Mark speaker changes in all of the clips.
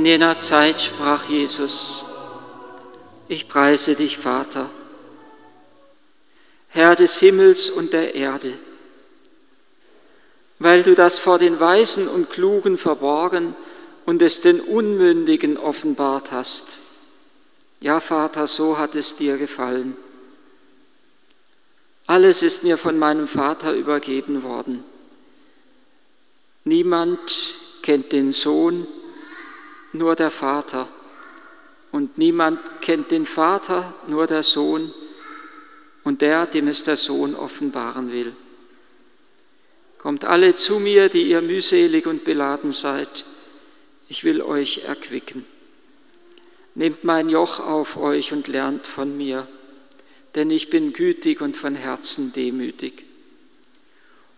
Speaker 1: In jener Zeit sprach Jesus, ich preise dich, Vater, Herr des Himmels und der Erde, weil du das vor den Weisen und Klugen verborgen und es den Unmündigen offenbart hast. Ja, Vater, so hat es dir gefallen. Alles ist mir von meinem Vater übergeben worden. Niemand kennt den Sohn, nur der Vater. Und niemand kennt den Vater, nur der Sohn und der, dem es der Sohn offenbaren will. Kommt alle zu mir, die ihr mühselig und beladen seid. Ich will euch erquicken. Nehmt mein Joch auf euch und lernt von mir, denn ich bin gütig und von Herzen demütig.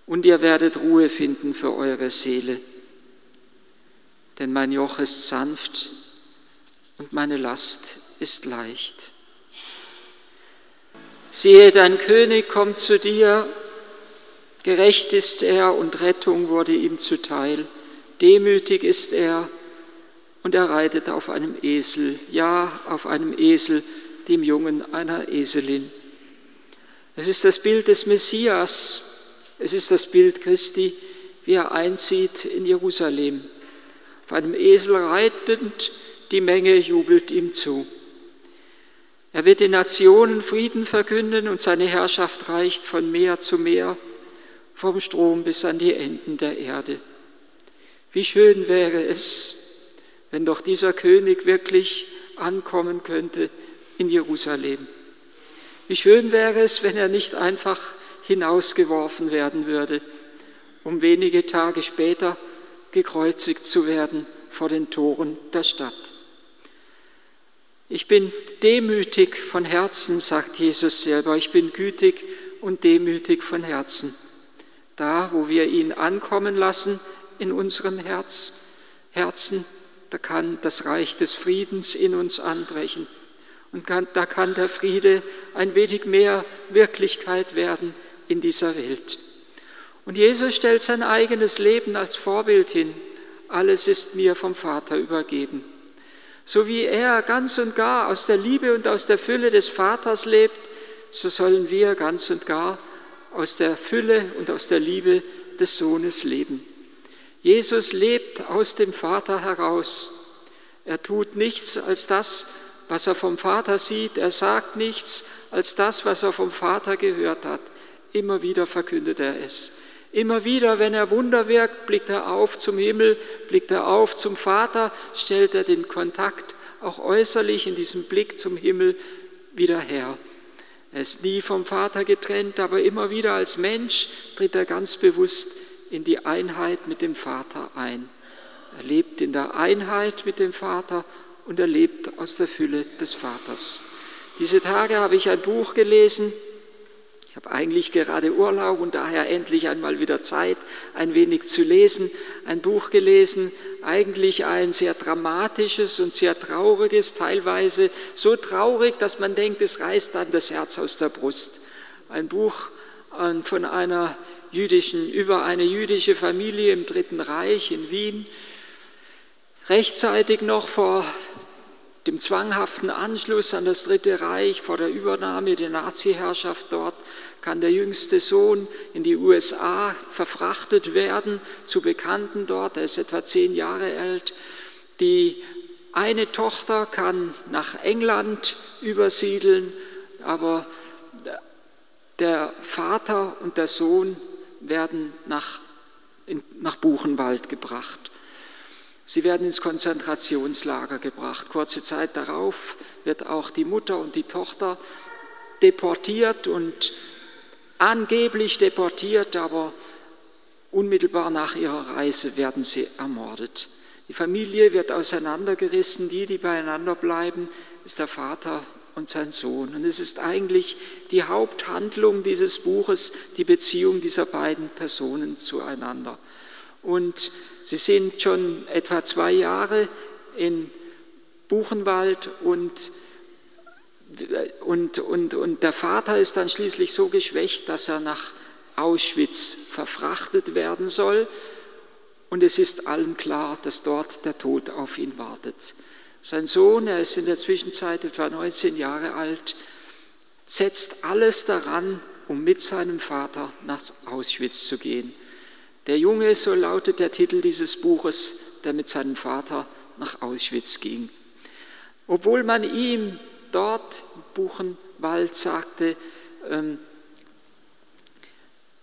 Speaker 1: Und ihr werdet Ruhe finden für eure Seele denn mein Joch ist sanft und meine Last ist leicht. Siehe, dein König kommt zu dir, gerecht ist er und Rettung wurde ihm zuteil, demütig ist er und er reitet auf einem Esel, ja, auf einem Esel, dem Jungen einer Eselin. Es ist das Bild des Messias, es ist das Bild Christi, wie er einzieht in Jerusalem. Auf einem Esel reitend, die Menge jubelt ihm zu. Er wird den Nationen Frieden verkünden und seine Herrschaft reicht von Meer zu Meer, vom Strom bis an die Enden der Erde. Wie schön wäre es, wenn doch dieser König wirklich ankommen könnte in Jerusalem. Wie schön wäre es, wenn er nicht einfach hinausgeworfen werden würde, um wenige Tage später gekreuzigt zu werden vor den Toren der Stadt. Ich bin demütig von Herzen, sagt Jesus selber. Ich bin gütig und demütig von Herzen. Da, wo wir ihn ankommen lassen in unserem Herz, Herzen, da kann das Reich des Friedens in uns anbrechen. Und kann, da kann der Friede ein wenig mehr Wirklichkeit werden in dieser Welt. Und Jesus stellt sein eigenes Leben als Vorbild hin. Alles ist mir vom Vater übergeben. So wie er ganz und gar aus der Liebe und aus der Fülle des Vaters lebt, so sollen wir ganz und gar aus der Fülle und aus der Liebe des Sohnes leben. Jesus lebt aus dem Vater heraus. Er tut nichts als das, was er vom Vater sieht. Er sagt nichts als das, was er vom Vater gehört hat. Immer wieder verkündet er es. Immer wieder, wenn er Wunder wirkt, blickt er auf zum Himmel, blickt er auf zum Vater, stellt er den Kontakt auch äußerlich in diesem Blick zum Himmel wieder her. Er ist nie vom Vater getrennt, aber immer wieder als Mensch tritt er ganz bewusst in die Einheit mit dem Vater ein. Er lebt in der Einheit mit dem Vater und er lebt aus der Fülle des Vaters. Diese Tage habe ich ein Buch gelesen, ich habe eigentlich gerade Urlaub und daher endlich einmal wieder Zeit, ein wenig zu lesen. Ein Buch gelesen, eigentlich ein sehr dramatisches und sehr trauriges, teilweise so traurig, dass man denkt, es reißt dann das Herz aus der Brust. Ein Buch von einer jüdischen, über eine jüdische Familie im Dritten Reich in Wien, rechtzeitig noch vor dem zwanghaften Anschluss an das Dritte Reich, vor der Übernahme der Nazi-Herrschaft dort, kann der jüngste Sohn in die USA verfrachtet werden zu Bekannten dort. Er ist etwa zehn Jahre alt. Die eine Tochter kann nach England übersiedeln, aber der Vater und der Sohn werden nach, in, nach Buchenwald gebracht. Sie werden ins Konzentrationslager gebracht. Kurze Zeit darauf wird auch die Mutter und die Tochter deportiert und angeblich deportiert, aber unmittelbar nach ihrer Reise werden sie ermordet. Die Familie wird auseinandergerissen, die, die beieinander bleiben, ist der Vater und sein Sohn. Und es ist eigentlich die Haupthandlung dieses Buches, die Beziehung dieser beiden Personen zueinander. Und sie sind schon etwa zwei Jahre in Buchenwald und, und, und, und der Vater ist dann schließlich so geschwächt, dass er nach Auschwitz verfrachtet werden soll. und es ist allen klar, dass dort der Tod auf ihn wartet. Sein Sohn, er ist in der Zwischenzeit etwa 19 Jahre alt, setzt alles daran, um mit seinem Vater nach Auschwitz zu gehen. Der Junge, so lautet der Titel dieses Buches, der mit seinem Vater nach Auschwitz ging. Obwohl man ihm dort im Buchenwald sagte, ähm,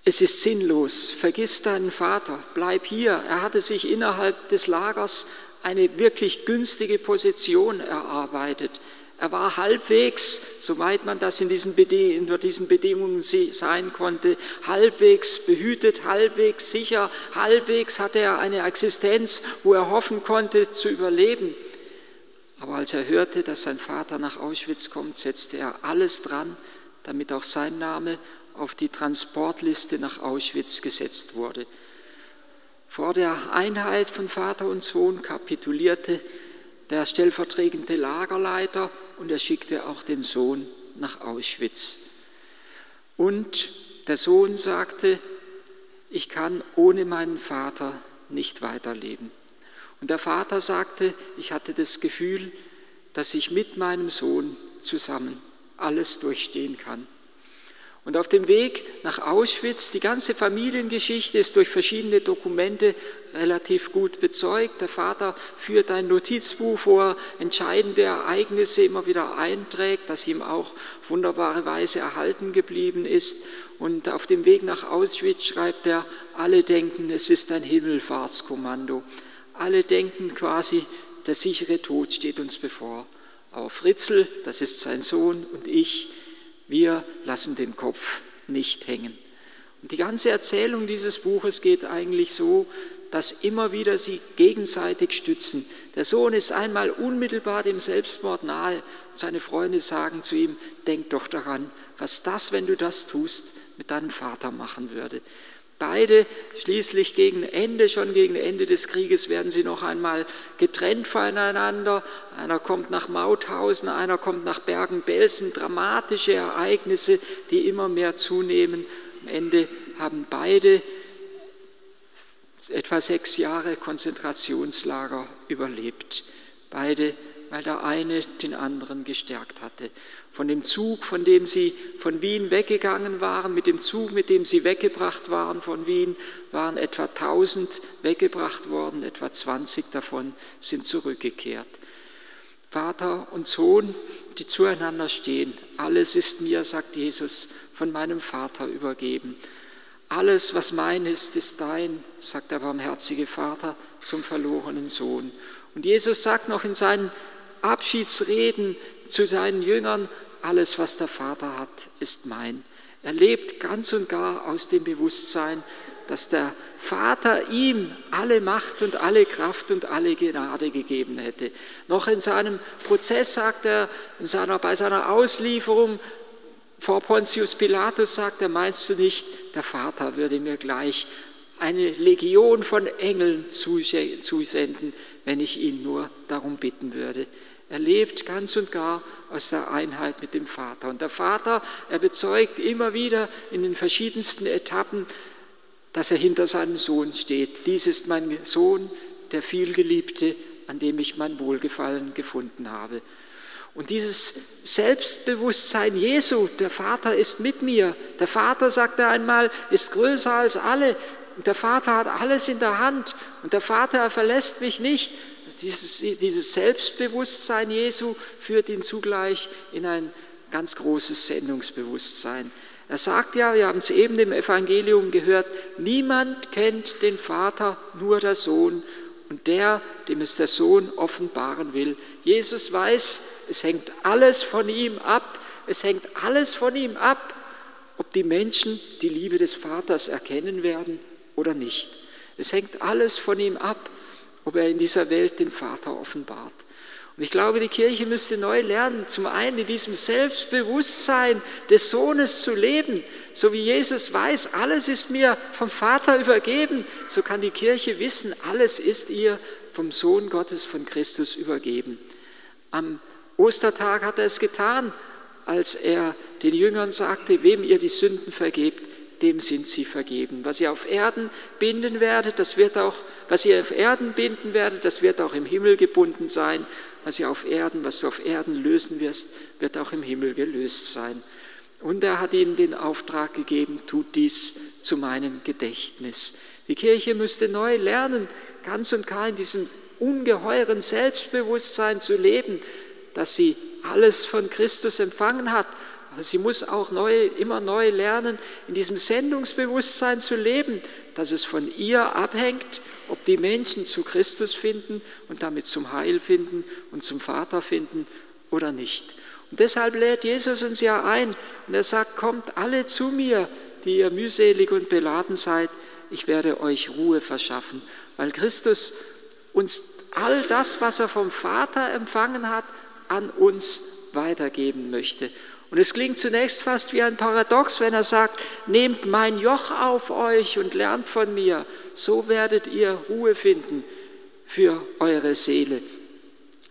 Speaker 1: es ist sinnlos, vergiss deinen Vater, bleib hier. Er hatte sich innerhalb des Lagers eine wirklich günstige Position erarbeitet. Er war halbwegs, soweit man das in diesen, unter diesen Bedingungen sein konnte, halbwegs behütet, halbwegs sicher, halbwegs hatte er eine Existenz, wo er hoffen konnte zu überleben. Aber als er hörte, dass sein Vater nach Auschwitz kommt, setzte er alles dran, damit auch sein Name auf die Transportliste nach Auschwitz gesetzt wurde. Vor der Einheit von Vater und Sohn kapitulierte der stellvertretende Lagerleiter und er schickte auch den Sohn nach Auschwitz. Und der Sohn sagte, ich kann ohne meinen Vater nicht weiterleben. Und der Vater sagte, ich hatte das Gefühl, dass ich mit meinem Sohn zusammen alles durchstehen kann. Und auf dem Weg nach Auschwitz, die ganze Familiengeschichte ist durch verschiedene Dokumente relativ gut bezeugt. Der Vater führt ein Notizbuch, wo er entscheidende Ereignisse immer wieder einträgt, das ihm auch wunderbare Weise erhalten geblieben ist. Und auf dem Weg nach Auschwitz schreibt er, alle denken, es ist ein Himmelfahrtskommando. Alle denken quasi, der sichere Tod steht uns bevor. Aber Fritzl, das ist sein Sohn, und ich, wir lassen den Kopf nicht hängen. Und die ganze Erzählung dieses Buches geht eigentlich so, dass immer wieder sie gegenseitig stützen. Der Sohn ist einmal unmittelbar dem Selbstmord nahe. Seine Freunde sagen zu ihm, denk doch daran, was das, wenn du das tust, mit deinem Vater machen würde. Beide schließlich gegen Ende, schon gegen Ende des Krieges werden sie noch einmal getrennt voneinander. Einer kommt nach Mauthausen, einer kommt nach Bergen-Belsen. Dramatische Ereignisse, die immer mehr zunehmen. Am Ende haben beide etwa sechs Jahre Konzentrationslager überlebt. Beide, weil der eine den anderen gestärkt hatte von dem Zug, von dem sie von Wien weggegangen waren, mit dem Zug, mit dem sie weggebracht waren von Wien, waren etwa 1000 weggebracht worden, etwa 20 davon sind zurückgekehrt. Vater und Sohn, die zueinander stehen, alles ist mir, sagt Jesus, von meinem Vater übergeben. Alles, was mein ist, ist dein, sagt der barmherzige Vater zum verlorenen Sohn. Und Jesus sagt noch in seinen Abschiedsreden zu seinen Jüngern, alles, was der Vater hat, ist mein. Er lebt ganz und gar aus dem Bewusstsein, dass der Vater ihm alle Macht und alle Kraft und alle Gnade gegeben hätte. Noch in seinem Prozess sagt er, in seiner, bei seiner Auslieferung vor Pontius Pilatus sagt er, meinst du nicht, der Vater würde mir gleich eine Legion von Engeln zusenden, wenn ich ihn nur darum bitten würde. Er lebt ganz und gar aus der Einheit mit dem Vater. Und der Vater, er bezeugt immer wieder in den verschiedensten Etappen, dass er hinter seinem Sohn steht. Dies ist mein Sohn, der vielgeliebte, an dem ich mein Wohlgefallen gefunden habe. Und dieses Selbstbewusstsein Jesu, der Vater ist mit mir. Der Vater, sagt er einmal, ist größer als alle. Und der Vater hat alles in der Hand. Und der Vater, er verlässt mich nicht. Dieses, dieses Selbstbewusstsein Jesu führt ihn zugleich in ein ganz großes Sendungsbewusstsein. Er sagt ja, wir haben es eben im Evangelium gehört, niemand kennt den Vater, nur der Sohn und der, dem es der Sohn offenbaren will. Jesus weiß, es hängt alles von ihm ab, es hängt alles von ihm ab, ob die Menschen die Liebe des Vaters erkennen werden oder nicht. Es hängt alles von ihm ab ob er in dieser Welt den Vater offenbart. Und ich glaube, die Kirche müsste neu lernen, zum einen in diesem Selbstbewusstsein des Sohnes zu leben. So wie Jesus weiß, alles ist mir vom Vater übergeben, so kann die Kirche wissen, alles ist ihr vom Sohn Gottes, von Christus übergeben. Am Ostertag hat er es getan, als er den Jüngern sagte, wem ihr die Sünden vergebt, dem sind sie vergeben. Was ihr auf Erden binden werdet, das wird auch, was ihr auf Erden binden werdet, das wird auch im Himmel gebunden sein. Was ihr auf Erden, was du auf Erden lösen wirst, wird auch im Himmel gelöst sein. Und er hat ihnen den Auftrag gegeben, tut dies zu meinem Gedächtnis. Die Kirche müsste neu lernen, ganz und gar in diesem ungeheuren Selbstbewusstsein zu leben, dass sie alles von Christus empfangen hat. Sie muss auch neu, immer neu lernen, in diesem Sendungsbewusstsein zu leben, dass es von ihr abhängt, ob die Menschen zu Christus finden und damit zum Heil finden und zum Vater finden oder nicht. Und deshalb lädt Jesus uns ja ein und er sagt, kommt alle zu mir, die ihr mühselig und beladen seid, ich werde euch Ruhe verschaffen, weil Christus uns all das, was er vom Vater empfangen hat, an uns weitergeben möchte. Und es klingt zunächst fast wie ein Paradox, wenn er sagt, nehmt mein Joch auf euch und lernt von mir, so werdet ihr Ruhe finden für eure Seele.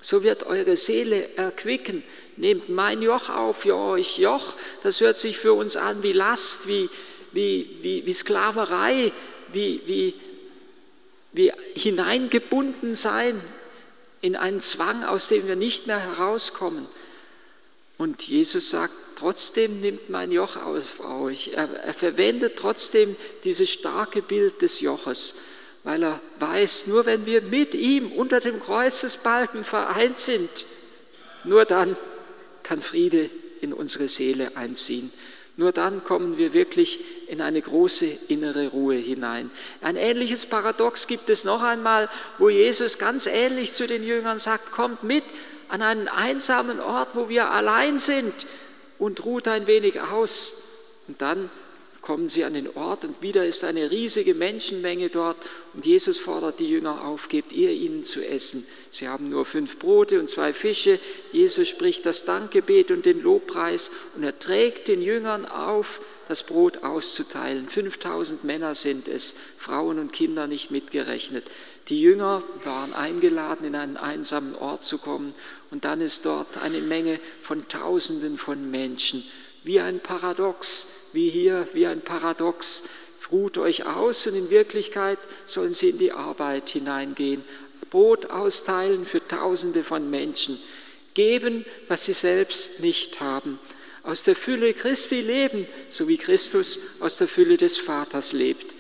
Speaker 1: So wird eure Seele erquicken. Nehmt mein Joch auf für euch. Joch, das hört sich für uns an wie Last, wie, wie, wie, wie Sklaverei, wie, wie, wie hineingebunden sein in einen Zwang, aus dem wir nicht mehr herauskommen. Und Jesus sagt, trotzdem nimmt mein Joch auf euch. Er, er verwendet trotzdem dieses starke Bild des Joches, weil er weiß, nur wenn wir mit ihm unter dem Kreuzesbalken vereint sind, nur dann kann Friede in unsere Seele einziehen. Nur dann kommen wir wirklich in eine große innere Ruhe hinein. Ein ähnliches Paradox gibt es noch einmal, wo Jesus ganz ähnlich zu den Jüngern sagt, kommt mit an einen einsamen Ort, wo wir allein sind und ruht ein wenig aus. Und dann kommen sie an den Ort und wieder ist eine riesige Menschenmenge dort und Jesus fordert die Jünger auf, gebt ihr ihnen zu essen. Sie haben nur fünf Brote und zwei Fische. Jesus spricht das Dankgebet und den Lobpreis und er trägt den Jüngern auf, das Brot auszuteilen. 5000 Männer sind es, Frauen und Kinder nicht mitgerechnet. Die Jünger waren eingeladen, in einen einsamen Ort zu kommen und dann ist dort eine Menge von Tausenden von Menschen wie ein Paradox, wie hier, wie ein Paradox. Ruht euch aus und in Wirklichkeit sollen sie in die Arbeit hineingehen. Brot austeilen für Tausende von Menschen. Geben, was sie selbst nicht haben. Aus der Fülle Christi leben, so wie Christus aus der Fülle des Vaters lebt.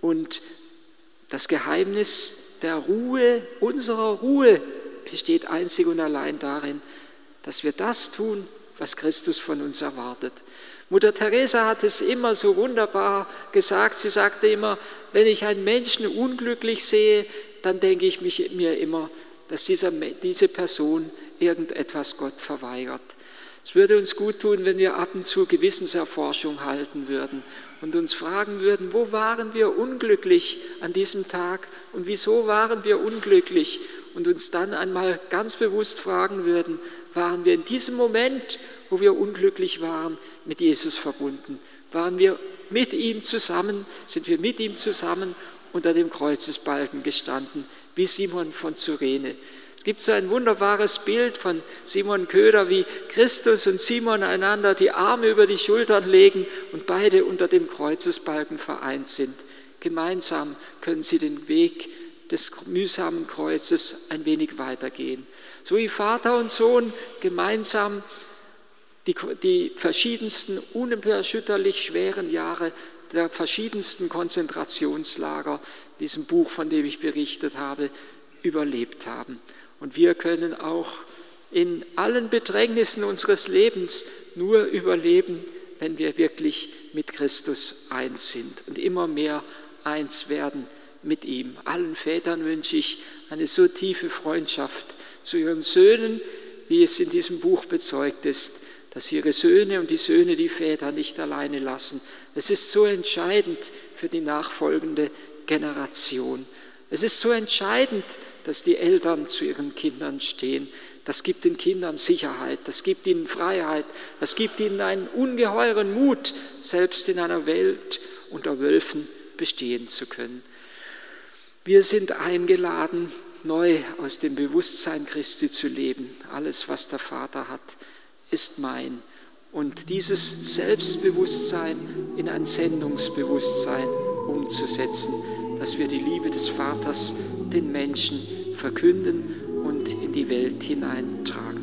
Speaker 1: Und das Geheimnis der Ruhe, unserer Ruhe, besteht einzig und allein darin, dass wir das tun, was Christus von uns erwartet. Mutter Teresa hat es immer so wunderbar gesagt. Sie sagte immer, wenn ich einen Menschen unglücklich sehe, dann denke ich mich, mir immer, dass dieser, diese Person irgendetwas Gott verweigert. Es würde uns gut tun, wenn wir ab und zu Gewissenserforschung halten würden und uns fragen würden, wo waren wir unglücklich an diesem Tag und wieso waren wir unglücklich und uns dann einmal ganz bewusst fragen würden, waren wir in diesem Moment, wo wir unglücklich waren, mit Jesus verbunden? Waren wir mit ihm zusammen, sind wir mit ihm zusammen unter dem Kreuzesbalken gestanden, wie Simon von Cyrene? Es gibt so ein wunderbares Bild von Simon Köder, wie Christus und Simon einander die Arme über die Schultern legen und beide unter dem Kreuzesbalken vereint sind. Gemeinsam können sie den Weg des mühsamen Kreuzes ein wenig weitergehen. So wie Vater und Sohn gemeinsam die, die verschiedensten, unerschütterlich schweren Jahre der verschiedensten Konzentrationslager, diesem Buch, von dem ich berichtet habe, überlebt haben. Und wir können auch in allen Bedrängnissen unseres Lebens nur überleben, wenn wir wirklich mit Christus eins sind und immer mehr eins werden mit ihm. Allen Vätern wünsche ich eine so tiefe Freundschaft zu ihren Söhnen, wie es in diesem Buch bezeugt ist, dass ihre Söhne und die Söhne die Väter nicht alleine lassen. Es ist so entscheidend für die nachfolgende Generation. Es ist so entscheidend, dass die Eltern zu ihren Kindern stehen. Das gibt den Kindern Sicherheit, das gibt ihnen Freiheit, das gibt ihnen einen ungeheuren Mut, selbst in einer Welt unter Wölfen bestehen zu können. Wir sind eingeladen, neu aus dem Bewusstsein Christi zu leben. Alles, was der Vater hat, ist mein. Und dieses Selbstbewusstsein in ein Sendungsbewusstsein umzusetzen, dass wir die Liebe des Vaters den Menschen verkünden und in die Welt hineintragen.